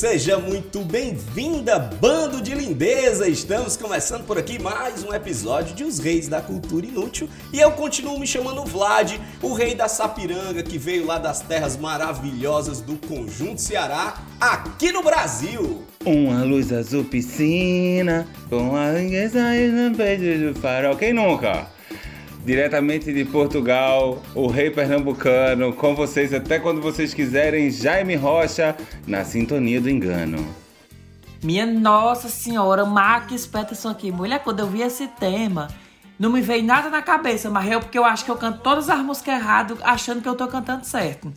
Seja muito bem-vinda, bando de lindeza! Estamos começando por aqui mais um episódio de Os Reis da Cultura Inútil e eu continuo me chamando Vlad, o rei da Sapiranga que veio lá das terras maravilhosas do Conjunto Ceará, aqui no Brasil! Uma luz azul piscina, com a riqueza e no peito do farol. Quem nunca? Diretamente de Portugal, o rei pernambucano, com vocês até quando vocês quiserem, Jaime Rocha, na sintonia do engano. Minha nossa senhora, Max Peterson aqui. Mulher, quando eu vi esse tema, não me veio nada na cabeça, mas eu porque eu acho que eu canto todas as músicas errado, achando que eu tô cantando certo.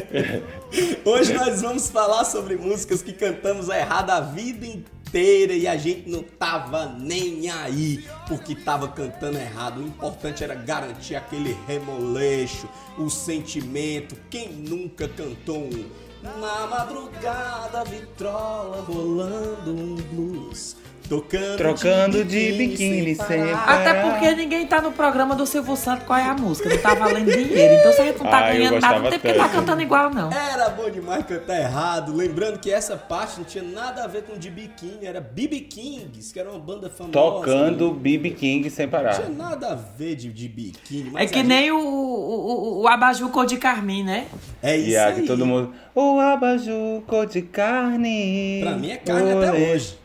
Hoje nós vamos falar sobre músicas que cantamos errado a vida inteira e a gente não tava nem aí porque tava cantando errado. O importante era garantir aquele remoleixo, o sentimento. Quem nunca cantou um na madrugada vitrola rolando um blues? Tocando Trocando de biquíni sem parar. Até porque ninguém tá no programa do Silvio Santos qual é a música, não tá valendo dinheiro. Então se a gente não tá Ah, ganhando nada, não tem porque tá cantando igual, não. Era bom demais cantar errado. Lembrando que essa parte não tinha nada a ver com de biquíni, era BB Kings, que era uma banda famosa. Tocando Não BB King sem tinha parar. nada a ver de, de biquíni. É que a nem o, o, o, abajur cor de carmim, né? gente- É isso E aí. aqui todo mundo. O abajur cor de carne. Pra mim é carne até Olê. hoje.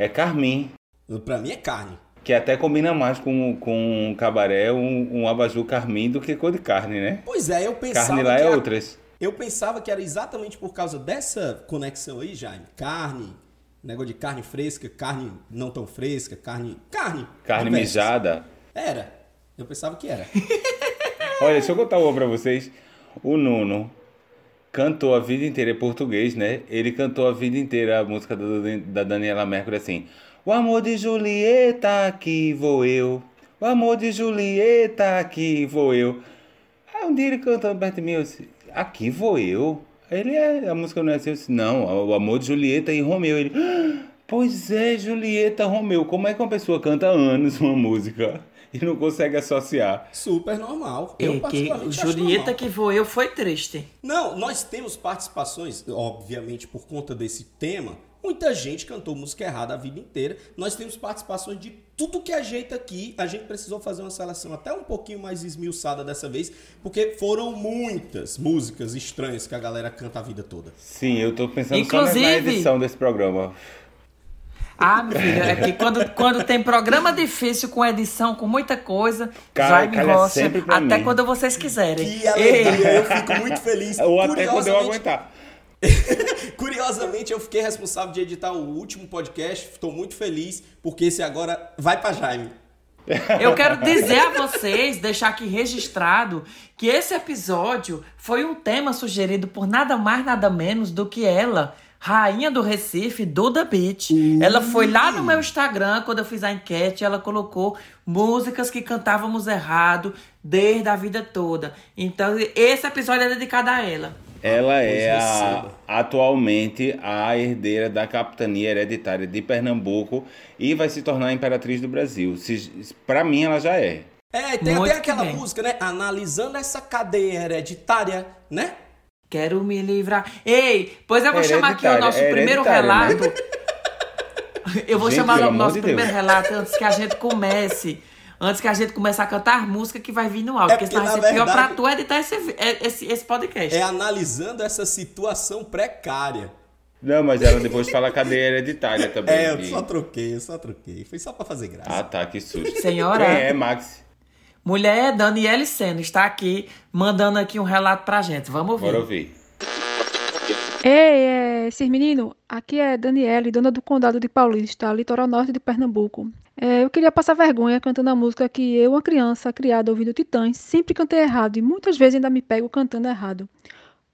É carmim. Pra mim é carne. Que até combina mais com, com um cabaré, um, um abajur carmim do que cor de carne, né? Pois é, eu pensava Carne lá que é a- outras. Eu pensava que era exatamente por causa dessa conexão aí, Jaime. Carne, negócio de carne fresca, carne não tão fresca, carne. Carne! Carne mijada. Era. Eu pensava que era. Olha, deixa eu contar uma pra vocês. O Nuno cantou a vida inteira em português, né? Ele cantou a vida inteira a música da, da Daniela Mercury assim. O amor de Julieta, aqui vou eu. O amor de Julieta, aqui vou eu. Aí um dia ele cantando perto de mim, eu disse, aqui vou eu? Ele é, a música não é assim, eu disse, não, o amor de Julieta e Romeu. Ele, "Ah, pois é, Julieta Romeu. Como é que uma pessoa canta anos uma música e não consegue associar? Super normal. Eu, É que Julieta normal. que voou foi triste. Não, nós temos participações, obviamente, por conta desse tema. Muita gente cantou música errada a vida inteira. Nós temos participações de tudo que ajeita aqui. A gente precisou fazer uma seleção até um pouquinho mais esmiuçada dessa vez, porque foram muitas músicas estranhas que a galera canta a vida toda. Sim, eu tô pensando só na- Inclusive- edição desse programa. Ah, meu filho, é que quando, quando tem programa difícil com edição, com muita coisa, Cara, Jaime sempre pra até mim. quando vocês quiserem. Que alegria, eu fico muito feliz. Ou até quando eu Curiosamente- aguentar. Curiosamente, eu fiquei responsável de editar o último podcast. Estou muito feliz, porque esse agora vai pra Jaime. Eu quero dizer a vocês, deixar aqui registrado, que esse episódio foi um tema sugerido por nada mais, nada menos do que ela, rainha do Recife, Duda Beat. Ela foi lá no meu Instagram, quando eu fiz a enquete, ela colocou músicas que cantávamos errado desde a vida toda. Então, esse episódio é dedicado a ela. Ela Pois é a- atualmente a herdeira da capitania hereditária de Pernambuco e vai se tornar a imperatriz do Brasil. Para mim, ela já é. É, tem Muito até aquela bem. música, né? Analisando essa cadeia hereditária, né? Quero me livrar. Ei, pois eu vou chamar aqui o nosso é primeiro né? relato. Eu vou Gente, chamar o nosso de primeiro Deus. relato antes que a gente comece. Antes que a gente comece a cantar música que vai vir no áudio. É porque porque, senão vai ser pior pra verdade- tu editar esse, é- esse, esse podcast. É analisando essa situação precária. Não, mas ela depois fala cadeia hereditária também. É, eu só troquei, eu só troquei. Foi só pra fazer graça. Ah, tá, que susto. Senhora. Quem é, Max? Mulher Daniele Seno está aqui mandando aqui um relato pra gente. Vamos ouvir. Bora ouvir. Ei, é, esses meninos, aqui é Daniele, dona do Condado de Paulista, litoral norte de Pernambuco. É, eu queria passar vergonha cantando a música que eu, uma criança criada ouvindo Titãs, sempre cantei errado e muitas vezes ainda me pego cantando errado.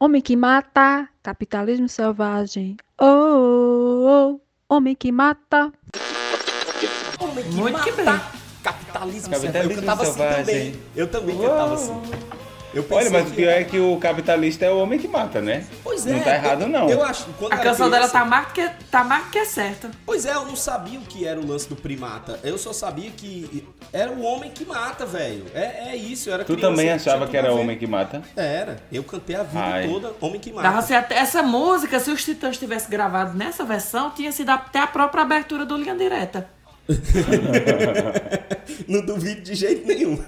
Homem que mata, capitalismo selvagem. Oh, oh, oh homem que mata. Homem que Muito que mata. bem. Capitalismo, Capitalismo selvagem. Eu cantava assim também. Eu também cantava assim. Eu Olha, mas o que- pior é que o capitalista é o homem que mata, né? Pois é. Não tá errado, eu- não. Eu acho. Quando A canção dela tá mais que, tá mais que certa. Pois é, eu não sabia o que era o lance do primata. Eu só sabia que era o homem que mata, velho. É, é isso, eu era Tu criança, também achava que era ver. homem que mata? Era. Eu cantei a vida Ai. toda homem que mata. Dava ser até, essa música, se os Titãs tivessem gravado nessa versão, tinha sido até a própria abertura do Linha Direta. Não duvido de jeito nenhum.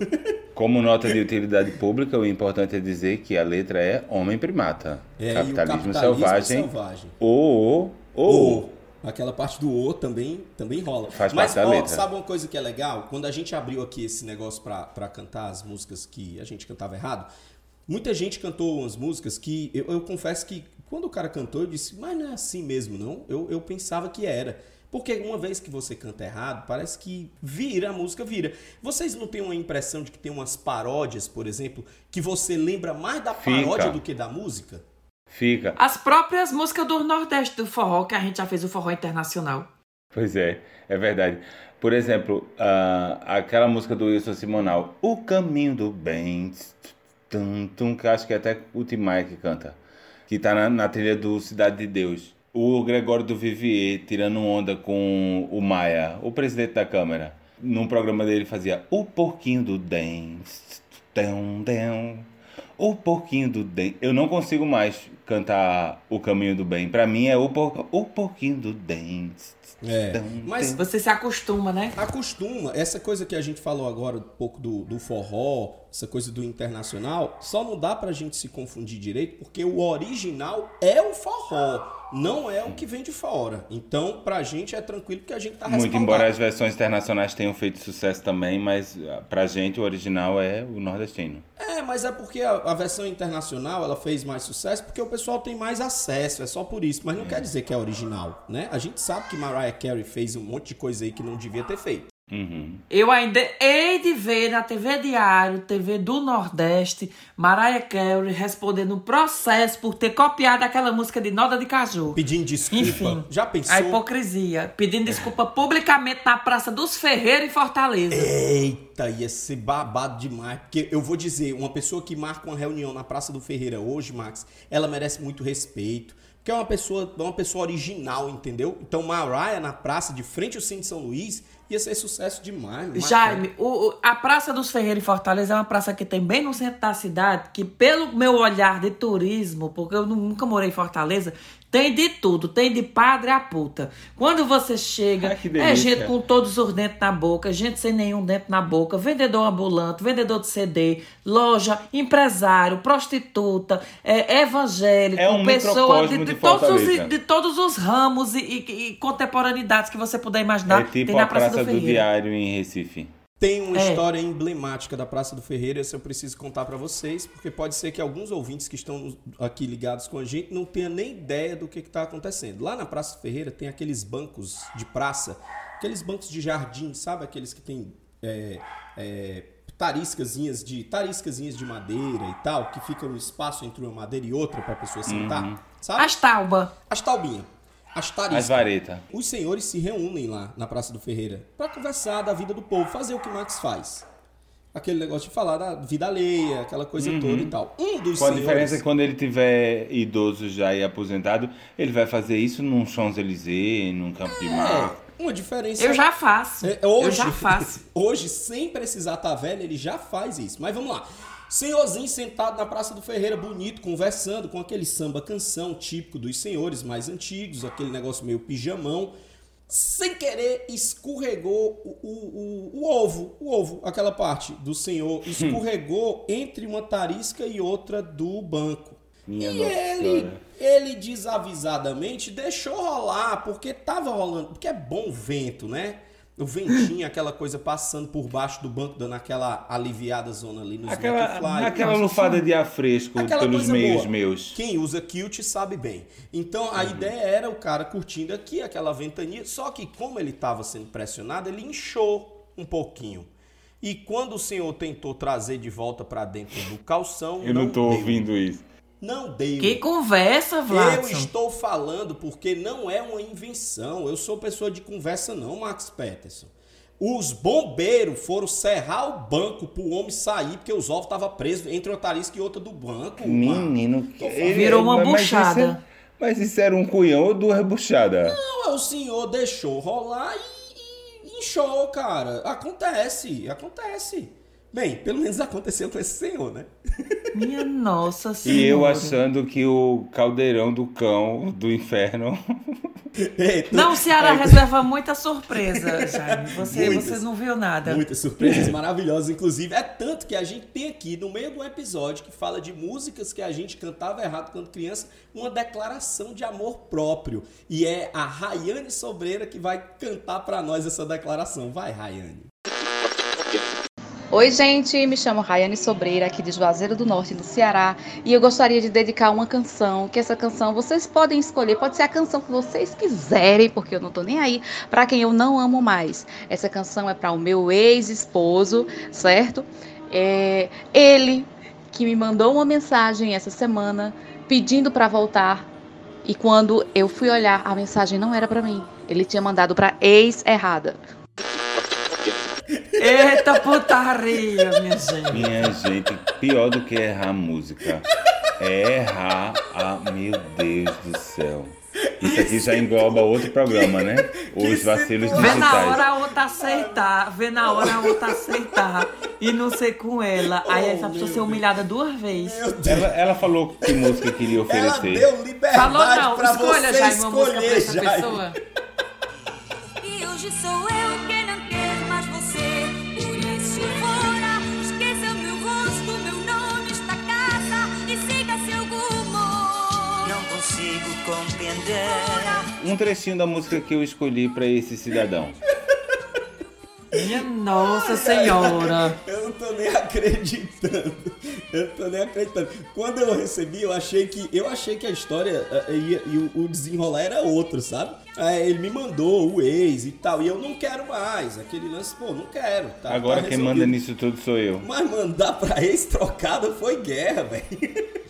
Como nota de utilidade pública, o importante é dizer que a letra é homem primata. É, capitalismo, capitalismo selvagem. selvagem. O, o, o. O. Aquela parte do O também, também rola. Faz Mas, parte da ó, letra. sabe uma coisa que é legal? Quando a gente abriu aqui esse negócio pra cantar as músicas que a gente cantava errado, muita gente cantou umas músicas que eu, eu confesso que quando o cara cantou, eu disse, mas não é assim mesmo, não. Eu, eu pensava que era. Porque uma vez que você canta errado, parece que vira, a música vira. Vocês não têm uma impressão de que tem umas paródias, por exemplo, que você lembra mais da Fica. paródia do que da música? Fica. As próprias músicas do Nordeste do forró, que a gente já fez o forró internacional. Pois é, é verdade. Por exemplo, ah, aquela música do Wilson Simonal, O Caminho do Bem, tum, tum, que acho que é até o Tim Maia que canta, que tá na, na trilha do Cidade de Deus. O Gregório do Vivier tirando onda com o Maia, o presidente da Câmara. Num programa dele fazia O Porquinho do Den, dem, dem, o Porquinho do Den. Eu não consigo mais cantar O Caminho do Bem. Pra mim é O, por... o Porquinho do Den. É. Mas Você se acostuma, né? acostuma, essa coisa que a gente falou agora, um pouco do, do forró, essa coisa do internacional, só não dá pra gente se confundir direito, porque o original é o forró, não é o que vem de fora. Então, pra gente é tranquilo porque a gente tá Muito respaldado. embora as versões internacionais tenham feito sucesso também, mas ah, pra gente o original é o nordestino. É, mas é porque a, a versão internacional ela fez mais sucesso porque o pessoal tem mais acesso, é só por isso. Mas não quer dizer que é original, né? A gente sabe que Mariah Carey fez um monte de coisa aí que não devia ter feito. Uhum. Eu ainda hei de ver na TV Diário, TV do Nordeste, Mariah Carey respondendo processo por ter copiado aquela música de Noda de Caju. Pedindo desculpa. Enfim, Já pensou? A hipocrisia. Pedindo desculpa publicamente na Praça dos Ferreiros em Fortaleza. Eita, ia ser babado demais. Porque eu vou dizer, uma pessoa que marca uma reunião na Praça do Ferreira hoje, Max, ela merece muito respeito. Porque é uma pessoa, é uma pessoa original, entendeu? Então, Mariah na praça, de frente ao Centro de São Luís, ia ser sucesso demais. marcante. Jaime, o- a Praça dos Ferreiros em Fortaleza é uma praça que tem bem no centro da cidade, que pelo meu olhar de turismo, porque eu nu- nunca morei em Fortaleza, tem de tudo, tem de padre a puta. Quando você chega, Ai, é gente com todos os dentes na boca, gente sem nenhum dente na boca, vendedor ambulante, vendedor de CD, loja, empresário, prostituta, é, evangélico, É um pessoa microcosmo de todos os, de todos os ramos e, e- e contemporaneidades que você puder imaginar, é tipo tem na a Praça, Praça do do. Diário em Recife. Tem uma É. história emblemática da Praça do Ferreira, essa eu preciso contar pra vocês, porque pode ser que alguns ouvintes que estão aqui ligados com a gente não tenham nem ideia do que está acontecendo. Lá na Praça do Ferreira tem aqueles bancos de praça, aqueles bancos de jardim, sabe? Aqueles que tem é, é, tariscazinhas de tariscazinhas de madeira e tal, que ficam no espaço entre uma madeira e outra para a pessoa sentar, sabe? As tauba. As taubinhas, as tariscas. As varetas. Os senhores se reúnem lá na Praça do Ferreira para conversar da vida do povo, fazer o que Max faz. Aquele negócio de falar da vida alheia, aquela coisa toda e tal. Um dos Com a senhores. diferença que quando ele tiver idoso já e aposentado, ele vai fazer isso num Champs-Élysées, num Campo de Marte. É, uma diferença. Eu já faço. É, hoje, eu já faço. Hoje, sem precisar estar velho, ele já faz isso. Mas vamos lá. Senhorzinho sentado na Praça do Ferreira, bonito, conversando com aquele samba canção típico dos senhores mais antigos, aquele negócio meio pijamão. Sem querer, escorregou o, o, o, o ovo, o ovo, aquela parte do senhor, escorregou entre uma tarisca e outra do banco. Minha e ele, ele desavisadamente deixou rolar, porque tava rolando, porque é bom vento, né? O ventinho, aquela coisa passando por baixo do banco, dando aquela aliviada zona ali nos Aquela, aquela lufada de ar fresco Aquela pelos meios boa. meus. Quem usa kilt sabe bem. Então a ideia era o cara curtindo aqui aquela ventania, só que como ele estava sendo pressionado, ele inchou um pouquinho. E quando o senhor tentou trazer de volta para dentro do calção, Eu não tô deu. ouvindo isso. Não deu. Que conversa, Eu Vladson. estou falando porque não é uma invenção. Eu sou pessoa de conversa não, Max Peterson. Os bombeiros foram serrar o banco pro homem sair, porque os ovos estavam presos entre uma tarisca e outra do banco. Menino, ele- Virou uma mas isso é- buchada. Mas isso era um cunhão ou duas buchadas? Não, o senhor deixou rolar e, e inchou, cara. Acontece, acontece. Bem, pelo menos aconteceu com esse senhor, né? Minha nossa senhora. E eu achando que o caldeirão do cão do inferno. Eita, Não, Ceará reserva muita surpresa, Jaime. Você, Muitas. você não viu nada. Muitas surpresas maravilhosas, inclusive. É tanto que a gente tem aqui, no meio de um episódio que fala de músicas que a gente cantava errado quando criança, uma declaração de amor próprio. E é a Rayane Sobreira que vai cantar pra nós essa declaração. Vai, Rayane. Oi, gente, me chamo Rayane Sobreira, aqui de Juazeiro do Norte, no Ceará, e eu gostaria de dedicar uma canção, que essa canção vocês podem escolher, pode ser a canção que vocês quiserem, porque eu não tô nem aí, para quem eu não amo mais. Essa canção é para o meu ex-esposo, certo? É ele que me mandou uma mensagem essa semana pedindo para voltar, e quando eu fui olhar, a mensagem não era para mim. Ele tinha mandado para ex errada. Eita putaria, minha gente. Minha gente, pior do que errar a música é errar a. Meu Deus do céu. Isso aqui já engloba outro programa, né? Os vacilos Vê na digitais. hora a outra aceitar, vê na hora a outra aceitar e não ser com ela. Aí essa pessoa ser humilhada duas vezes. Ela, ela falou que música queria Ela oferecer. deu liberdade Falou não, pra escolha você Jaime uma música pra escolher, essa Jaime. pessoa. E hoje sou eu quem Um trechinho da música que eu escolhi pra esse cidadão. Minha nossa senhora. Eu não tô nem acreditando. Eu não tô nem acreditando. Quando eu recebi, eu achei que eu achei que a história eh, ia, e o, desenrolar era outro, sabe? Aí ele me mandou o ex e tal, e eu não quero mais. Aquele lance, pô, não quero. Tá, Agora tá quem manda nisso tudo sou eu. Mas mandar pra ex trocada foi guerra, velho.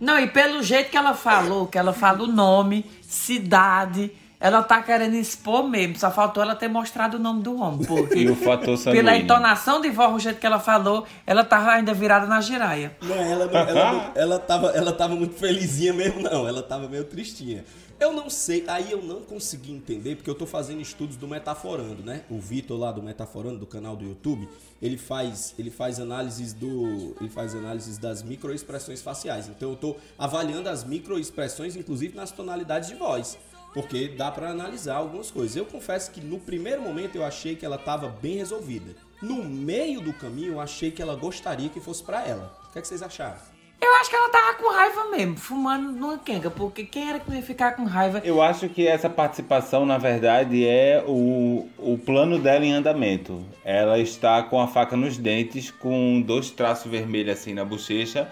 Não, e pelo jeito que ela falou, que ela fala o nome, cidade, ela tá querendo expor mesmo. Só faltou ela ter mostrado o nome do homem. Porque E o fator sanguíneo. pela entonação de voz, o jeito que ela falou, ela tava ainda virada na giraia. Não, ela, ela, não- ela, tava, ela tava muito felizinha mesmo, não. Ela tava meio tristinha. Eu não sei, aí eu não consegui entender, porque eu tô fazendo estudos do Metaforando, né? O Vitor lá do Metaforando, do canal do YouTube, ele faz, ele faz análises do. Ele faz análises das microexpressões faciais. Então eu tô avaliando as microexpressões, inclusive nas tonalidades de voz. Porque dá pra analisar algumas coisas. Eu confesso que no primeiro momento eu achei que ela tava bem resolvida. No meio do caminho eu achei que ela gostaria que fosse pra ela. O que, é que vocês acharam? Eu acho que ela tava com raiva mesmo, fumando numa quenga, porque quem era que não ia ficar com raiva? Eu acho que essa participação, na verdade, é o, o plano dela em andamento. Ela está com a faca nos dentes, com dois traços vermelhos assim na bochecha,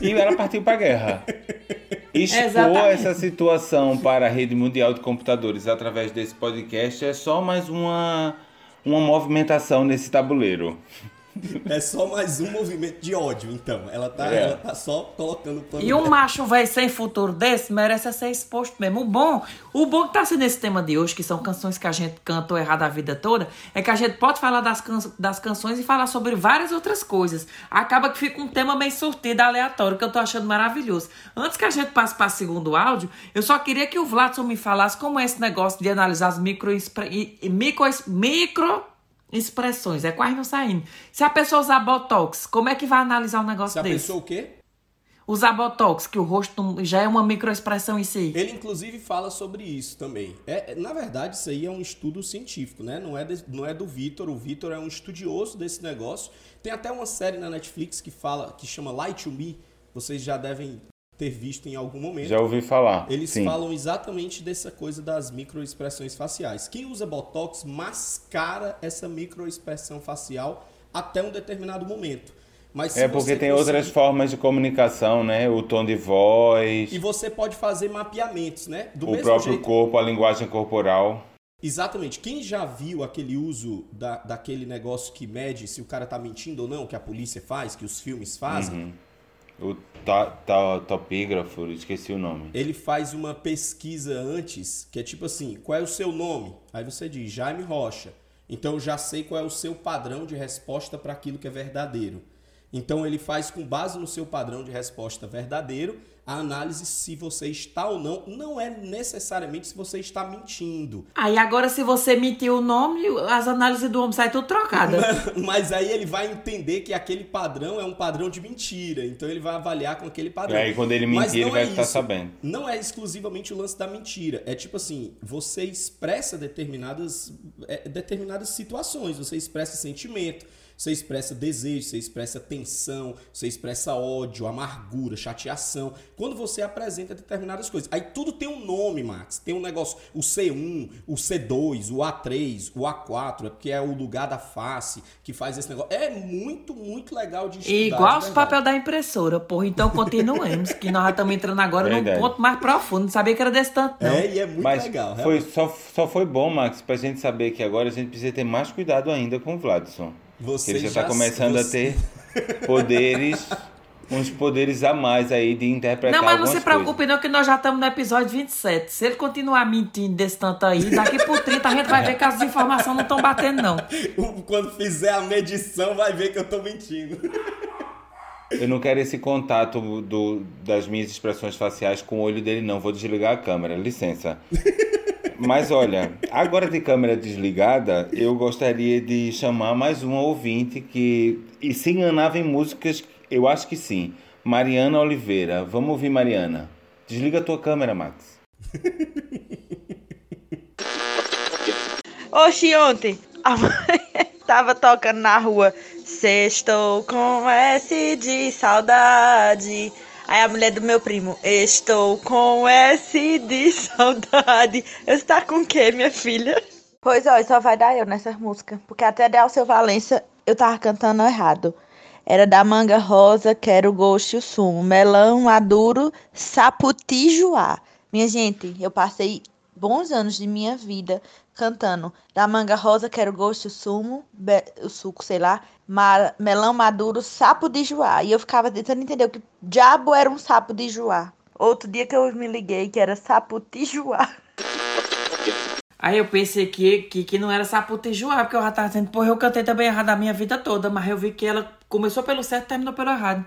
e ela partiu para a guerra. Expor Exatamente. essa situação para a rede mundial de computadores através desse podcast é só mais uma, uma movimentação nesse tabuleiro. É só mais um movimento de ódio, então. Ela tá, É. ela tá só colocando o E um dela. macho velho sem futuro desse merece ser exposto mesmo. O bom, o bom que tá sendo esse tema de hoje, que são canções que a gente cantou errado a vida toda, é que a gente pode falar das, can das canções e falar sobre várias outras coisas. Acaba que fica um tema meio surtido, aleatório, que eu tô achando maravilhoso. Antes que a gente passe para o segundo áudio, eu só queria que o Vladson me falasse como é esse negócio de analisar as micro, micro, micro expressões. É quase não saindo. Se a pessoa usar botox, como é que vai analisar um negócio Já desse? pensou o quê? Usar botox, que o rosto já é uma microexpressão em si. Ele, inclusive, fala sobre isso também. É, é- na verdade, isso aí é um estudo científico, né? Não é, de- não é do Vitor. O Vitor é um estudioso desse negócio. Tem até uma série na Netflix que fala, que chama Light to Me. Vocês já devem ter visto em algum momento. Já ouvi falar. Eles Sim. falam exatamente dessa coisa das microexpressões faciais. Quem usa Botox mascara essa microexpressão facial até um determinado momento. Mas É porque tem conseguir- outras formas de comunicação, né? O tom de voz, E você pode fazer mapeamentos, né? Do o próprio jeito. corpo, a linguagem corporal. Exatamente. Quem já viu aquele uso da, daquele negócio que mede se o cara tá mentindo ou não, que a polícia faz, que os filmes fazem, Uhum. O ta, ta- topígrafo, esqueci o nome. ele faz uma pesquisa antes, que é tipo assim, qual é o seu nome? Aí você diz, Jaime Rocha. Então eu já sei qual é o seu padrão de resposta para aquilo que é verdadeiro. Então ele faz com base no seu padrão de resposta verdadeiro a análise se você está ou não, não é necessariamente se você está mentindo. Aí agora, se você mentir o nome, as análises do homem saem tudo trocadas. Mas aí ele vai entender que aquele padrão é um padrão de mentira. Então ele vai avaliar com aquele padrão. E aí, quando ele Mas mentir, ele vai é ficar isso. sabendo. Não é exclusivamente o lance da mentira. É tipo assim, você expressa determinadas, é, determinadas situações, você expressa sentimento, você expressa desejo, você expressa tensão, você expressa ódio, amargura, chateação. Quando você apresenta determinadas coisas. Aí tudo tem um nome, Max. Tem um negócio, o C1, o C2, o A3, o A4, é porque é o lugar da face que faz esse negócio. É muito, muito legal de estudar. Igual os verdade. papel da impressora, porra. Então continuemos, que nós já estamos entrando agora Verdade. num ponto mais profundo. Não sabia que era desse tanto, não. É, e é muito Mas legal. foi, realmente. só, só foi bom, Max, pra gente saber que agora a gente precisa ter mais cuidado ainda com o Vladson. Você que ele já, já- tá começando você- a ter poderes, uns poderes a mais aí de interpretar Não, mas não se preocupe não, que nós já estamos no episódio 27. Se ele continuar mentindo desse tanto aí, daqui por 30 a gente vai ver que as informações não estão batendo, não. Quando fizer a medição, vai ver que eu tô mentindo. Eu não quero esse contato do, das minhas expressões faciais com o olho dele, não. Vou desligar a câmera, licença. Mas olha, agora de câmera desligada, eu gostaria de chamar mais uma ouvinte que e se enganava em músicas, eu acho que sim. Mariana Oliveira. Vamos ouvir Mariana. Desliga a tua câmera, Max. Oxi, ontem a mãe tava tocando na rua. Sextou com S de saudade. Aí a mulher do meu primo, estou com S de saudade. Está com quê, minha filha? Pois ó, só vai dar eu nessa música. Porque até Delcio Valença eu tava cantando errado. Era da manga rosa, quero gosto e o sumo. Melão maduro, saputijuá. Minha gente, eu passei bons anos de minha vida cantando da manga rosa, quero gosto, o sumo, o suco, sei lá, melão maduro, sapo de joá. E eu ficava tentando entender o que diabo era um sapo de joá. Outro dia que eu me liguei que era sapo de joá. Aí eu pensei que, que, que não era saputejoar, porque eu já tava dizendo, porra, eu cantei também errado a minha vida toda, mas eu vi que ela começou pelo certo e terminou pelo errado.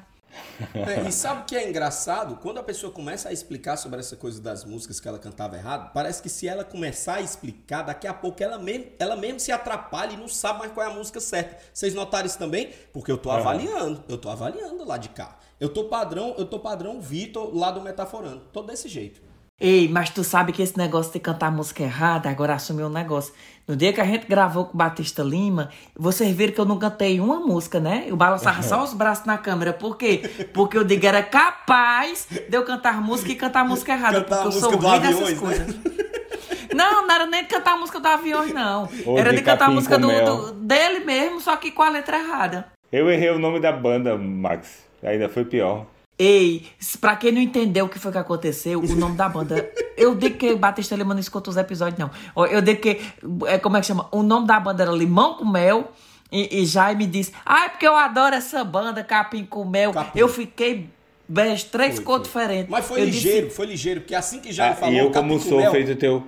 É, e sabe o que é engraçado? Quando a pessoa começa a explicar sobre essa coisa das músicas que ela cantava errado, parece que se ela começar a explicar, daqui a pouco ela mesmo, ela mesmo se atrapalha e não sabe mais qual é a música certa. Vocês notaram isso também? Porque eu tô avaliando, eu tô avaliando lá de cá. Eu tô padrão, eu tô padrão Vitor lá do Metaforando. Tô desse jeito. Ei, mas tu sabe que esse negócio de cantar música errada, agora assumiu um negócio. No dia que a gente gravou com o Batista Lima, vocês viram que eu não cantei uma música, né? Eu balançava só os braços na câmera. Por quê? Porque eu digo, era capaz de eu cantar música e cantar música errada. Cantar porque eu sou o rei dessas né? coisas. Não, não era nem de cantar a música do Aviões, não. Ou era de de, cantar a música do, do- dele mesmo, só que com a letra errada. Eu errei o nome da banda, Max. Ainda foi pior. Ei, pra quem não entendeu o que foi que aconteceu, o nome da banda. Eu digo que Batista Lima não escuta os episódios, não. Eu digo que. É, como é que chama? O nome da banda era Limão com Mel. E, e Jaime disse: Ah, é porque eu adoro essa banda, Capim com Mel. Capim. Eu fiquei. Beijo, três Foi, cores foi. diferentes. Mas foi Eu ligeiro, disse- foi ligeiro, porque assim que já Ah, falou e eu Capim como com sou Mel, feito teu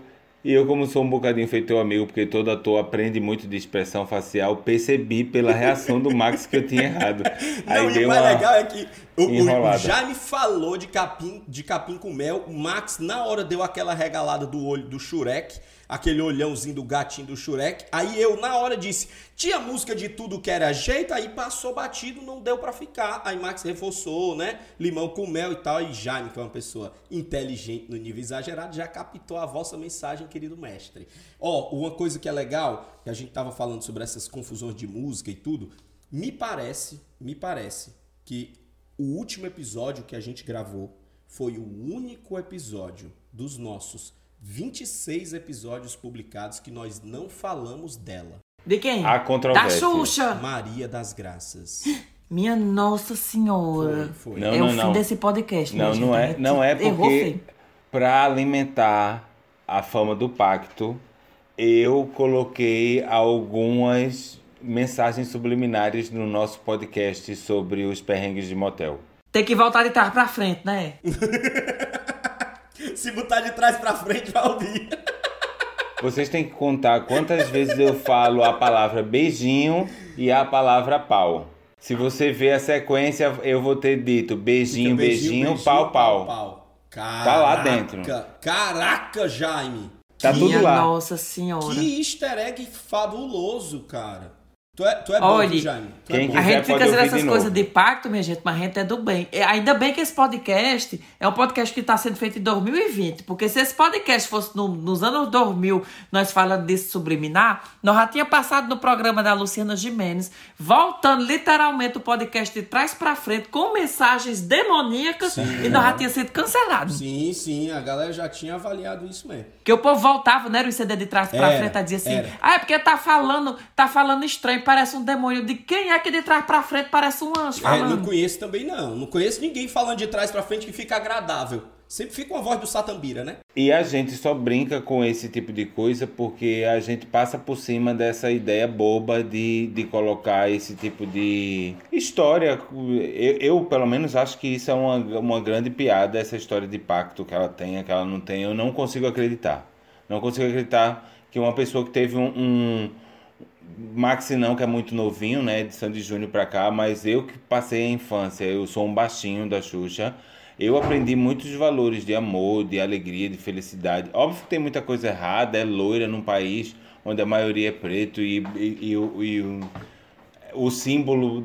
e eu como sou um bocadinho feito teu amigo porque todo ator aprende muito de expressão facial percebi pela reação do Max que eu tinha errado. Aí Não, e deu o mais legal é que o, o Jaime falou de capim, de capim com mel, o Max na hora deu aquela regalada do olho do Shurek, aquele olhãozinho do gatinho do Shurek. Aí eu na hora disse, tinha música de tudo que era jeito, aí passou batido, não deu pra ficar. Aí Max reforçou, né? Limão com mel e tal. E Jaime, que é uma pessoa inteligente no nível exagerado, já captou a vossa mensagem, querido mestre. Ó, uma coisa que é legal, que a gente tava falando sobre essas confusões de música e tudo, me parece, me parece que o último episódio que a gente gravou foi o único episódio dos nossos 26 episódios publicados que nós não falamos dela. De quem? A Da controvérsia. Xuxa. Maria das Graças. Minha Nossa Senhora. Foi, foi. Não, é não, o fim não. desse podcast. Não, não é, não é porque para alimentar a fama do pacto, eu coloquei algumas mensagens subliminares no nosso podcast sobre os perrengues de motel. Tem que voltar de trás pra frente, né? Se botar de trás pra frente, vai ouvir. Vocês têm que contar quantas vezes eu falo a palavra beijinho e a palavra pau. Se você ver a sequência, eu vou ter dito beijinho, beijinho, pau, pau. Caraca, Tá lá dentro. Caraca, Jaime. Tá Que- tudo Minha lá. Nossa Senhora. Que easter egg fabuloso, cara. Tu é, tu é bom, Olha, viu, Jaime. Tu é bom. A gente fica ouvir essas de coisas de pacto, minha gente, mas a gente é do bem. É, Ainda bem que esse podcast é um podcast que está sendo feito em 2020, porque se esse podcast fosse no- nos anos 2000, nós falando desse subliminar, nós já tinha passado no programa da Luciana Gimenez, voltando literalmente o podcast de trás para frente, com mensagens demoníacas, e nós já tinha sido cancelado. Sim, sim, a galera já tinha avaliado isso mesmo. Porque o povo voltava, né, o CD de trás pra Era, frente, a dizer assim, era. ah, é porque tá falando, tá falando estranho, parece um demônio. De quem é que de trás pra frente parece um anjo É, falando? não conheço também não. Não conheço ninguém falando de trás pra frente que fica agradável. Sempre fica uma voz do Satambira, né? E a gente só brinca com esse tipo de coisa porque a gente passa por cima dessa ideia boba de, de colocar esse tipo de história. Eu, eu, pelo menos, acho que isso é uma, uma grande piada, essa história de pacto que ela tem, que ela não tem. Eu não consigo acreditar. Não consigo acreditar que uma pessoa que teve um. um Maxi não, que é muito novinho, né? De Sandy Júnior pra cá, mas eu que passei a infância, eu sou um baixinho da Xuxa. Eu aprendi muitos valores de amor, de alegria, de felicidade. Óbvio que tem muita coisa errada, é loira num país onde a maioria é preto e, e, e o- e o, o símbolo,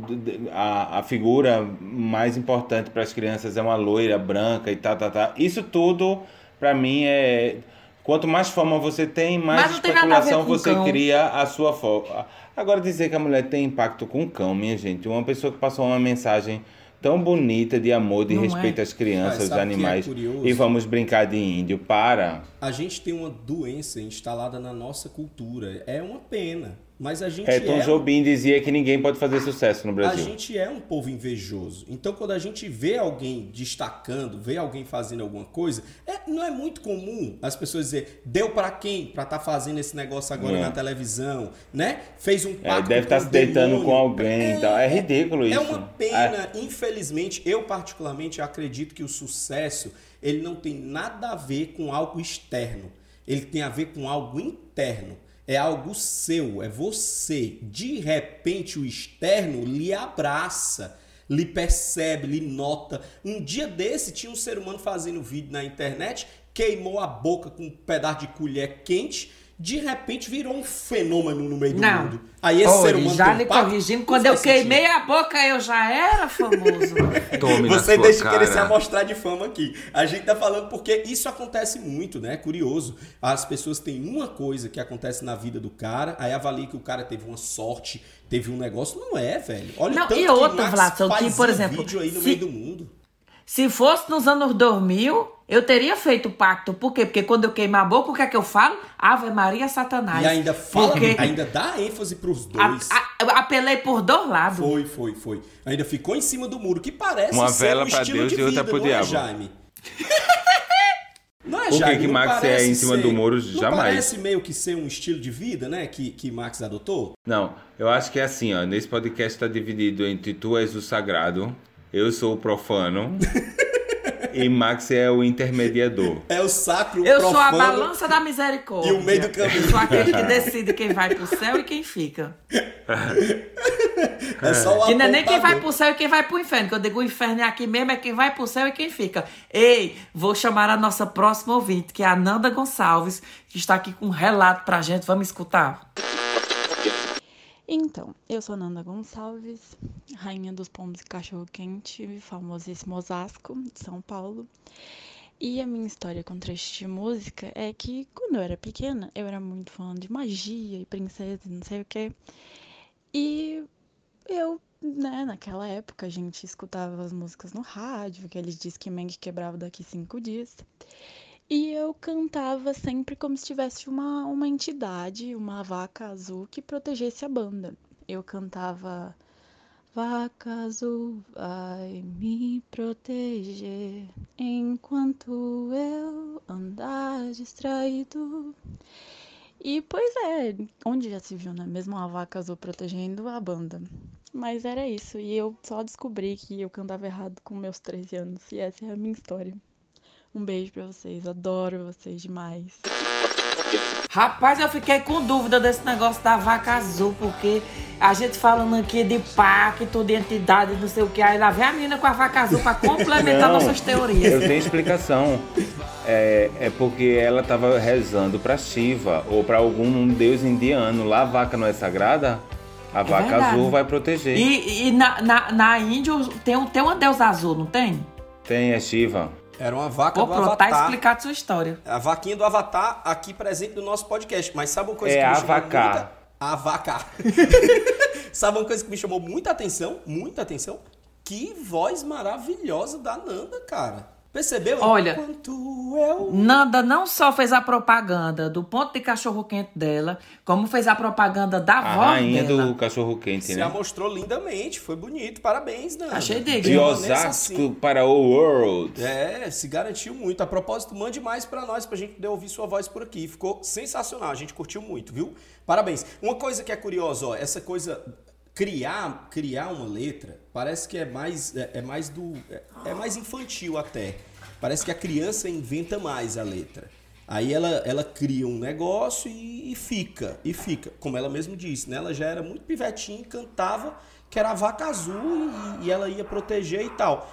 a, a figura mais importante para as crianças é uma loira branca e tá, tá, tá. Isso tudo, pra mim, é. Quanto mais fama você tem, mais especulação você cão. cria a sua fama. Agora, dizer que a mulher tem impacto com o cão, minha gente, uma pessoa que passou uma mensagem tão bonita de amor, de Não é? respeito às crianças, aos que é animais, curioso? e vamos brincar de índio. Para! A gente tem uma doença instalada na nossa cultura. É uma pena. Mas a gente Reton é. Jobim dizia que ninguém pode fazer sucesso no A Brasil. gente é um povo invejoso. Então, quando a gente vê alguém destacando, vê alguém fazendo alguma coisa, é- não é muito comum as pessoas dizer deu pra quem pra estar fazendo esse negócio agora É. na televisão, né? Fez um É, pacto deve estar com se deitando com alguém e tal. É ridículo isso. É uma pena, infelizmente, eu particularmente acredito que o sucesso, ele não tem nada a ver com algo externo. Ele tem a ver com algo interno. É algo seu, é você. De repente o externo lhe abraça, lhe percebe, lhe nota. Um dia desse tinha um ser humano fazendo vídeo na internet, queimou a boca com um pedaço de colher quente, de repente virou um fenômeno no meio do Não. mundo. Aí esse ser Olha, humano já um lhe corrigindo, quando eu faz sentido. queimei a boca, eu já era famoso. Tome Você deixa de querer se cara. amostrar de fama aqui. A gente tá falando porque isso acontece muito, né? Curioso. As pessoas têm uma coisa que acontece na vida do cara, aí avalia que o cara teve uma sorte, teve um negócio. Não é, velho. Olha Não, o tanto e que outra, Vlad, que, por exemplo, vídeo aí no se- meio do mundo. Se fosse nos anos 2000, eu teria feito pacto. Por quê? Porque quando eu queimar a boca, o que é que eu falo? Ave Maria Satanás. E ainda fala, Porque ainda dá ênfase pros a- dois. a- eu apelei por dois lados. Foi, foi, foi. Ainda ficou em cima do muro, que parece Uma ser vela um pra estilo Deus de e outra vida, pro não diabo. É, Jaime? Não é, Por que Jaime? que Não Max é parece em cima ser- do muro? Não Jamais. parece meio que ser um estilo de vida, né, que, que Max adotou? Não, eu acho que é assim, ó. Nesse podcast está dividido entre tu és o sagrado, eu sou o profano e Max é o intermediador. É o sacro Eu sou a profano. balança da misericórdia. E o meio do caminho. Eu sou aquele que decide quem vai pro céu e quem fica. É só o Que não é nem quem vai pro céu e quem vai pro inferno. Que eu digo o inferno é aqui mesmo, é quem vai pro céu e quem fica. Ei, vou chamar a nossa próxima ouvinte, que é a Nanda Gonçalves, que está aqui com um relato pra gente. Vamos escutar. Então, eu sou Nanda Gonçalves, rainha dos pombos e cachorro quente, famosíssimo Osasco, de São Paulo. E a minha história com trecho de música é que quando eu era pequena, eu era muito fã de magia e princesa e não sei o quê. E eu né, naquela época a gente escutava as músicas no rádio, aqueles Discman que quebrava daqui cinco dias. E eu cantava sempre como se tivesse uma, uma entidade, uma vaca azul que protegesse a banda. Eu cantava Vaca azul vai me proteger enquanto eu andar distraído. E pois é, onde já se viu, né? Mesmo uma vaca azul protegendo a banda. Mas era isso, e eu só descobri que eu cantava errado com meus 13 anos, e essa é a minha história. Um beijo pra vocês, adoro vocês demais. Rapaz, eu fiquei com dúvida desse negócio da vaca azul, porque a gente falando aqui de pacto, de entidade, não sei o que, aí lá vem a menina com a vaca azul pra complementar Não, nossas teorias. Eu tenho explicação. É, é porque ela estava rezando para Shiva ou para algum deus indiano. Lá a vaca não é sagrada? A vaca verdade. azul vai proteger. E, e na, na, na Índia tem, um- tem uma deusa azul, não tem? Tem, é Shiva. Era uma vaca Ô, do pronto, tá Avatar. explicado sua história. A vaquinha do Avatar aqui presente no nosso podcast. Mas sabe uma coisa É que me chamou Avacar. muita... Avacar. sabe uma coisa que me chamou muita atenção? Muita atenção? Que voz maravilhosa da Nanda, cara. Percebeu? Olha, eu... Nanda não só fez a propaganda do ponto de cachorro quente dela, como fez a propaganda da A voz rainha dela. do cachorro quente, Se né? amostrou lindamente. Foi bonito. Parabéns, Nanda. Achei digno. De Permaneça Osasco assim. para o World. É, se garantiu muito. A propósito, mande mais pra nós, pra gente poder ouvir sua voz por aqui. Ficou sensacional, a gente curtiu muito, viu? Parabéns. Uma coisa que é curiosa, ó, essa coisa criar criar uma letra parece que é mais é, é mais do é, é mais infantil até. Parece que a criança inventa mais a letra. Aí ela, ela cria um negócio e, e fica, e fica. Como ela mesmo disse, né? Ela já era muito pivetinha, cantava que era a vaca azul e, e ela ia proteger e tal.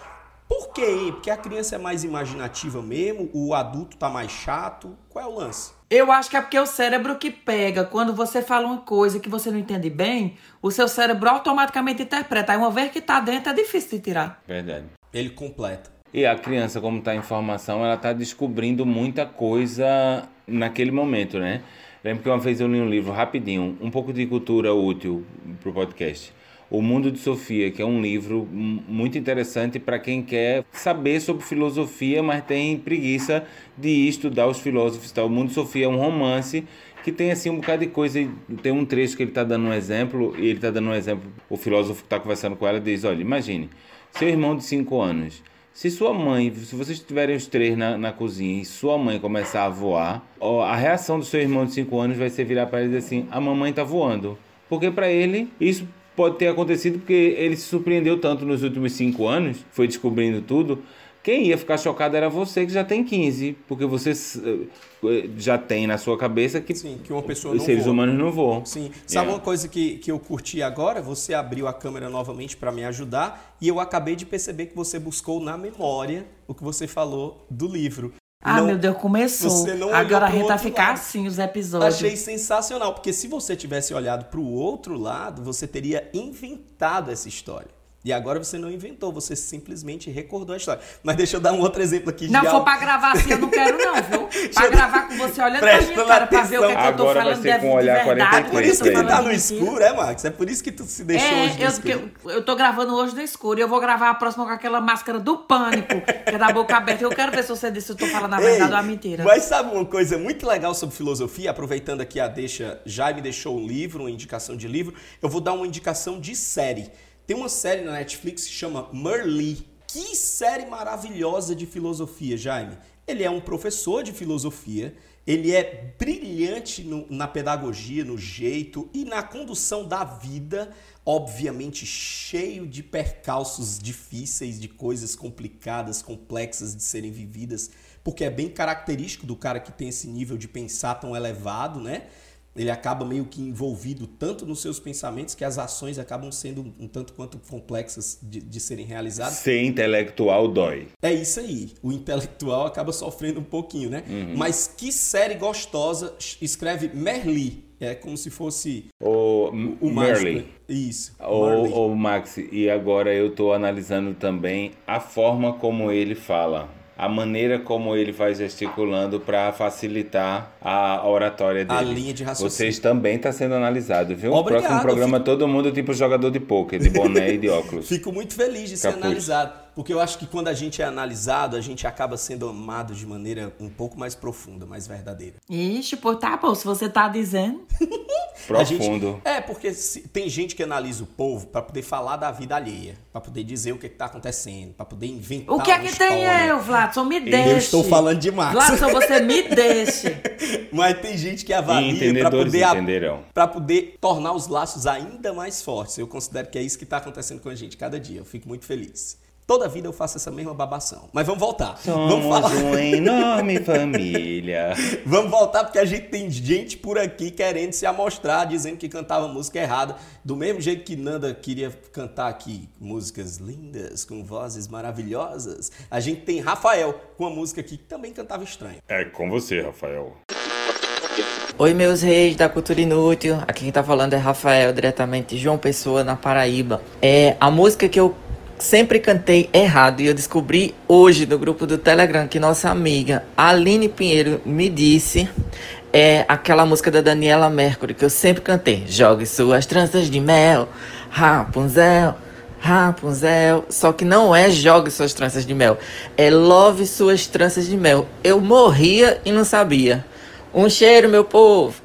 Por quê? Porque a criança é mais imaginativa mesmo, o adulto tá mais chato. Qual é o lance? Eu acho que é porque o cérebro que pega, quando você fala uma coisa que você não entende bem, o seu cérebro automaticamente interpreta. Aí uma vez que tá dentro, é difícil de tirar. Verdade. Ele completa. E a criança, como está em formação, ela está descobrindo muita coisa naquele momento, né? Lembro que uma vez eu li um livro rapidinho, um pouco de cultura útil para o podcast. O Mundo de Sofia, que é um livro muito interessante para quem quer saber sobre filosofia, mas tem preguiça de estudar os filósofos. tal. O Mundo de Sofia é um romance que tem assim um bocado de coisa. Tem um trecho que ele está dando um exemplo, e ele está dando um exemplo. O filósofo que está conversando com ela diz: Olha, imagine, seu irmão de 5 anos. Se sua mãe, se vocês estiverem os três na, na cozinha e sua mãe começar a voar, a reação do seu irmão de 5 anos vai ser virar para ele e dizer assim: a mamãe tá voando. Porque para ele, isso pode ter acontecido porque ele se surpreendeu tanto nos últimos 5 anos, foi descobrindo tudo. Quem ia ficar chocado era você que já tem 15, porque você eh, já tem na sua cabeça que, Sim, que os seres voa. humanos não voam. Sim. Sabe É. uma coisa que, que eu curti agora? Você abriu a câmera novamente para me ajudar e eu acabei de perceber que você buscou na memória o que você falou do livro. Ah, Não- meu Deus, começou. Agora a gente vai outro ficar lado. assim os episódios. Achei sensacional, porque se você tivesse olhado para o outro lado, você teria inventado essa história. E agora você não inventou, você simplesmente recordou a história. Mas deixa eu dar um outro exemplo aqui de Não, algo- for pra gravar assim, eu não quero não, viu? Pra gravar com você olhando pra minha cara pra ver o que, é que eu tô Agora vai falando ser de, com de olhar verdade. 43, Por isso que tu tá no escuro, é, Max? É por isso que tu se deixou É, hoje no eu, escuro. eu, eu tô gravando hoje no escuro e eu vou gravar a próxima com aquela máscara do pânico, que é da boca aberta. Eu quero ver se você disse se eu tô falando a verdade ou a mentira. Mas sabe uma coisa muito legal sobre filosofia? Aproveitando aqui a deixa, Jaime deixou um livro, uma indicação de livro, eu vou dar uma indicação de série. Tem uma série na Netflix que chama Merli. Que série maravilhosa de filosofia, Jaime. Ele é um professor de filosofia, ele é brilhante no- na pedagogia, no jeito e na condução da vida, obviamente cheio de percalços difíceis, de coisas complicadas, complexas de serem vividas, porque é bem característico do cara que tem esse nível de pensar tão elevado, né? Ele acaba meio que envolvido tanto nos seus pensamentos que as ações acabam sendo um, tanto quanto complexas de, de serem realizadas. Ser intelectual dói. É isso aí. O intelectual acaba sofrendo um pouquinho, né? Uhum. Mas que série gostosa. Escreve Merli. É como se fosse O, o Merlin. mágico. Isso. Ô, ô, Max, e agora eu tô analisando também a forma como ele fala. A maneira como ele vai gesticulando para facilitar a oratória dele. A linha de raciocínio. Vocês também tá sendo analisado, viu? Obrigado, Próximo programa eu todo mundo tipo jogador de pôquer, de boné e de óculos. Fico muito feliz de ser Capuz. analisado, porque eu acho que quando a gente é analisado, a gente acaba sendo amado de maneira um pouco mais profunda, mais verdadeira. Ixi, pô, tá bom, se você tá dizendo. A gente- Profundo. é, porque se- tem gente que analisa o povo pra poder falar da vida alheia, pra poder dizer o que, que tá acontecendo, pra poder inventar O que é que tem eu, Vladson? Me deixe. Eu estou falando de Max. Vladson, você me deixe. Mas tem gente que avalia pra Entendedores poder, a- pra poder tornar os laços ainda mais fortes. Eu considero que é isso que tá acontecendo com a gente cada dia. Eu fico muito feliz. Toda vida eu faço essa mesma babação. Mas vamos voltar. vamos Somos falar. uma enorme família. Vamos voltar porque a gente tem gente por aqui querendo se amostrar, dizendo que cantava música errada. Do mesmo jeito que Nanda queria cantar aqui músicas lindas, com vozes maravilhosas, a gente tem Rafael com uma música aqui que também cantava estranho. É com você, Rafael. Oi, meus reis da cultura inútil. Aqui quem tá falando é Rafael, diretamente de João Pessoa, na Paraíba. É a música que eu sempre cantei errado e eu descobri hoje no grupo do Telegram que nossa amiga Aline Pinheiro me disse é aquela música da Daniela Mercury que eu sempre cantei. Jogue suas tranças de mel, Rapunzel. Rapunzel, só que não é jogue suas tranças de mel, é love suas tranças de mel. Eu morria e não sabia. Um cheiro, meu povo.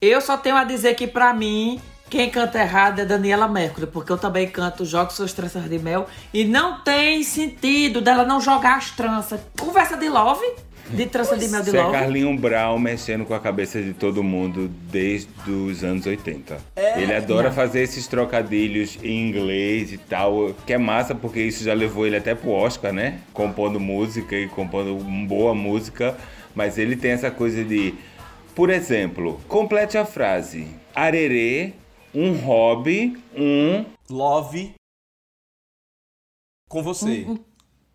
Eu só tenho a dizer que pra mim, quem canta errado é Daniela Mercury, porque eu também canto Jogue Suas Tranças de Mel e não tem sentido dela não jogar as tranças. Conversa de love, de trança de mel de é love. Carlinho Brown mexendo com a cabeça de todo mundo desde os anos 80. É, ele adora não. fazer esses trocadilhos em inglês e tal, que é massa porque isso já levou ele até pro Oscar, né? Compondo música e compondo boa música, mas ele tem essa coisa de, por exemplo, complete a frase: arerê, um hobby, um Love com você.